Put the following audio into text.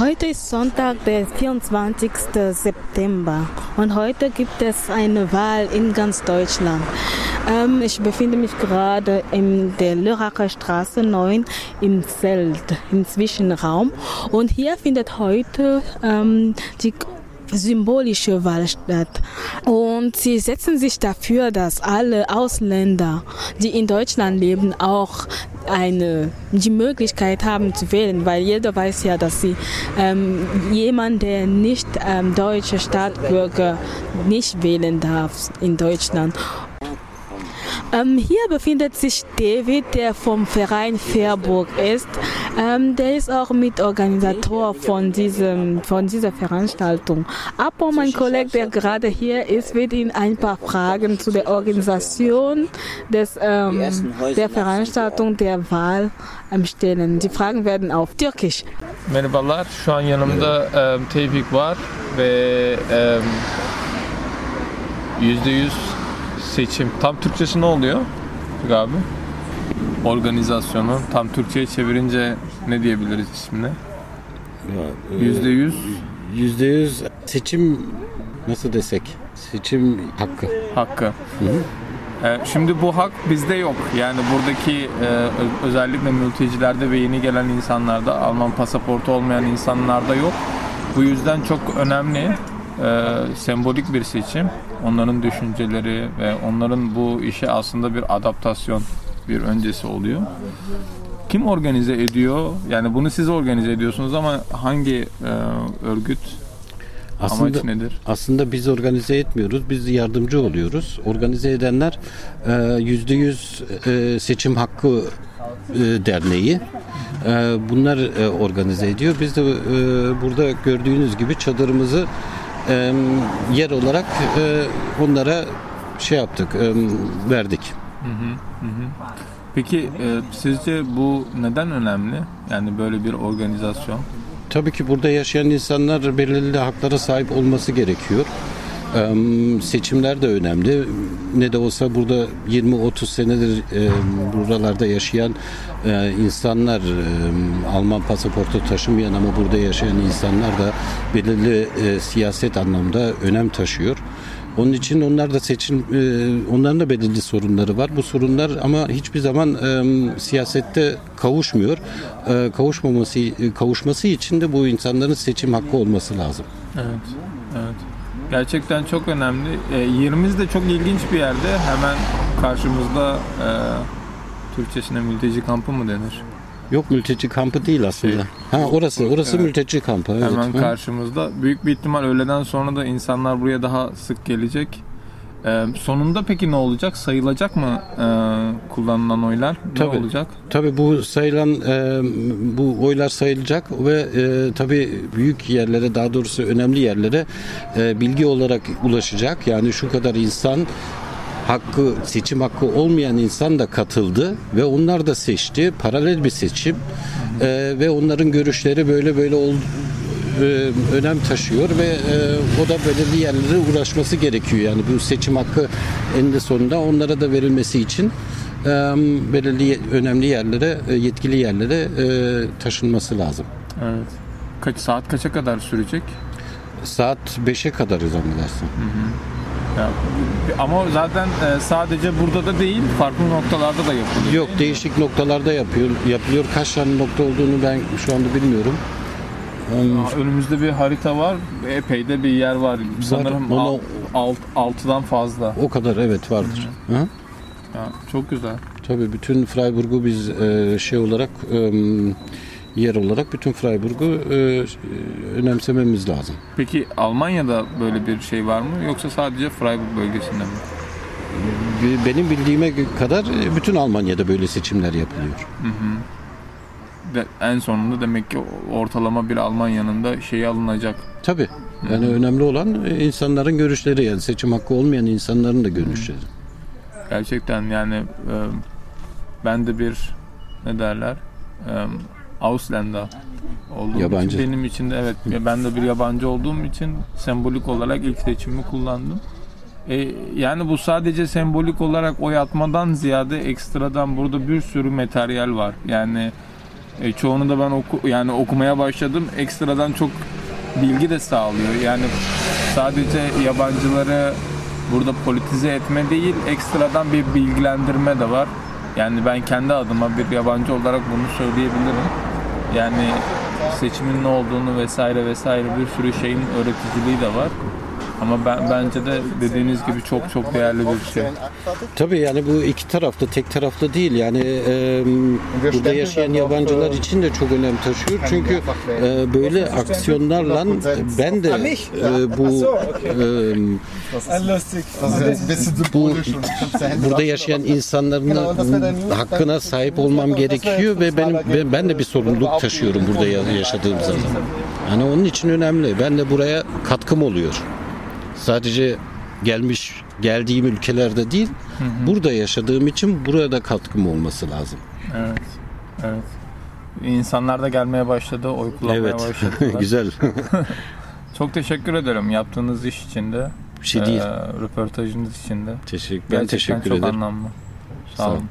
Heute ist Sonntag, der 24. September und heute gibt es eine Wahl in ganz Deutschland. Ähm, ich befinde mich gerade in der Lörracher Straße 9 im Zelt, im Zwischenraum und hier findet heute ähm, die symbolische Wahl statt. Und sie setzen sich dafür, dass alle Ausländer, die in Deutschland leben, auch eine, die Möglichkeit haben zu wählen, weil jeder weiß ja, dass sie ähm, jemand, der nicht ähm, deutscher Staatsbürger nicht wählen darf in Deutschland. Ähm, hier befindet sich David, der vom Verein Fairburg ist. Ähm, der ist auch Mitorganisator von, diesem, von dieser Veranstaltung. Aber mein Kollege, der gerade hier ist, wird Ihnen ein paar Fragen zu der Organisation des, ähm, der Veranstaltung der Wahl ähm, stellen. Die Fragen werden auf Türkisch. Merhabalar, şu an yanımda e, Tevfik var ve e, %100 seçim. Tam Türkçesi ne oluyor abi? Organizasyonu tam Türkçe'ye çevirince ne diyebiliriz ismine? Yüzde yüz Yüzde yüz seçim nasıl desek? Seçim hakkı. hakkı. Ee, Şimdi bu hak bizde yok. Yani buradaki e, özellikle mültecilerde ve yeni gelen insanlarda, Alman pasaportu olmayan insanlarda yok. Bu yüzden çok önemli, e, sembolik bir seçim. Onların düşünceleri ve onların bu işe aslında bir adaptasyon, bir öncesi oluyor. Kim organize ediyor? Yani bunu siz organize ediyorsunuz ama hangi e, örgüt? Aslında Amaç nedir? aslında biz organize etmiyoruz. Biz yardımcı oluyoruz. Organize edenler e, yüzde yüz e, seçim hakkı e, derneği. Bunlar organize ediyor. Biz de burada gördüğünüz gibi çadırımızı e, yer olarak e, onlara şey yaptık, e, verdik. Peki e, sizce bu neden önemli? Yani böyle bir organizasyon. Tabii ki burada yaşayan insanlar belirli haklara sahip olması gerekiyor. Seçimler de önemli. Ne de olsa burada 20-30 senedir buralarda yaşayan eee, insanlar, Alman pasaportu taşımayan ama burada yaşayan insanlar da belirli eee, siyaset anlamda önem taşıyor. Onun için onlar da seçim, eee, onların da belirli sorunları var. Bu sorunlar ama hiçbir zaman siyasette kavuşmuyor. Kavuşmaması, kavuşması için de bu insanların seçim hakkı olması lazım. Evet. Evet. Gerçekten çok önemli. E, yerimiz de çok ilginç bir yerde. Hemen karşımızda e, Türkçesine mülteci kampı mı denir? Yok mülteci kampı değil aslında. Ha orası, orası Evet. mülteci kampı. Evet. Hemen karşımızda. Büyük bir ihtimal öğleden sonra da insanlar buraya daha sık gelecek. E, sonunda peki ne olacak? Sayılacak mı e, kullanılan oylar? Tabii. Ne olacak? Tabii bu sayılan e, bu oylar sayılacak ve e, tabii büyük yerlere daha doğrusu önemli yerlere e, bilgi olarak ulaşacak. Yani şu kadar insan hakkı seçim hakkı olmayan insan da katıldı ve onlar da seçti. Paralel bir seçim E, ve onların görüşleri böyle böyle ol, e, önem taşıyor ve e, o da belirli yerlere ulaşması gerekiyor. Yani bu seçim hakkı eninde sonunda onlara da verilmesi için e, belirli önemli yerlere, e, yetkili yerlere e, taşınması lazım. Evet. Kaç saat kaça kadar sürecek? Saat 5'e kadar zannedersin. Ya, ama zaten e, sadece burada da değil, farklı noktalarda da yapılıyor. Yok değişik noktalarda yapıyor yapılıyor. Kaç tane nokta olduğunu ben şu anda bilmiyorum. Aa, Önümüzde bir harita var. Epey de bir yer var. Sanırım onu- al, alt, altıdan fazla. o kadar evet vardır. Hı? Ya, çok güzel. Tabii bütün Freiburg'u biz e, şey olarak e, yer olarak bütün Freiburg'u e, önemsememiz lazım. Peki Almanya'da böyle bir şey var mı? Yoksa sadece Freiburg bölgesinde mi? Benim bildiğime kadar e, bütün Almanya'da böyle seçimler yapılıyor. En sonunda demek ki ortalama bir Almanya'nın da şeyi alınacak. Tabii. Yani önemli olan e, insanların görüşleri yani seçim hakkı olmayan insanların da görüşleri. Gerçekten yani e, ben de bir ne derler e, Ausländer olduğum Yabancı. için benim için de evet ben de bir yabancı olduğum için sembolik olarak ilk seçimi kullandım. E, yani bu sadece sembolik olarak oy atmadan ziyade ekstradan burada bir sürü materyal var. Yani E, çoğunu da ben oku yani okumaya başladım. Ekstradan çok bilgi de sağlıyor. Yani sadece yabancıları burada politize etme değil, ekstradan bir bilgilendirme de var. Yani ben kendi adıma bir yabancı olarak bunu söyleyebilirim. Yani seçimin ne olduğunu vesaire vesaire bir sürü şeyin öğreticiliği de var. Ama ben bence de dediğiniz gibi çok çok değerli bir şey. Tabii yani bu iki taraflı, tek taraflı değil. Yani e, burada yaşayan yabancılar için de çok önem taşıyor. Çünkü e, böyle aksiyonlarla ben de e, bu e, bu burada yaşayan insanların hakkına sahip olmam gerekiyor ve benim ben de bir sorumluluk taşıyorum burada ya- yaşadığım zaman. Yani onun için önemli. Ben de buraya katkım oluyor. Sadece gelmiş geldiğim ülkelerde değil, burada yaşadığım için burada katkım olması lazım. Evet. Evet. İnsanlar da gelmeye başladı, oy kullanmaya Evet. başladılar. Güzel. Çok teşekkür ederim yaptığınız iş için de. Bir şey değil. e, röportajınız için de. Teşekkür ben Gerçekten teşekkür çok ederim. anlamlı. Sağ Sağ olun. olun.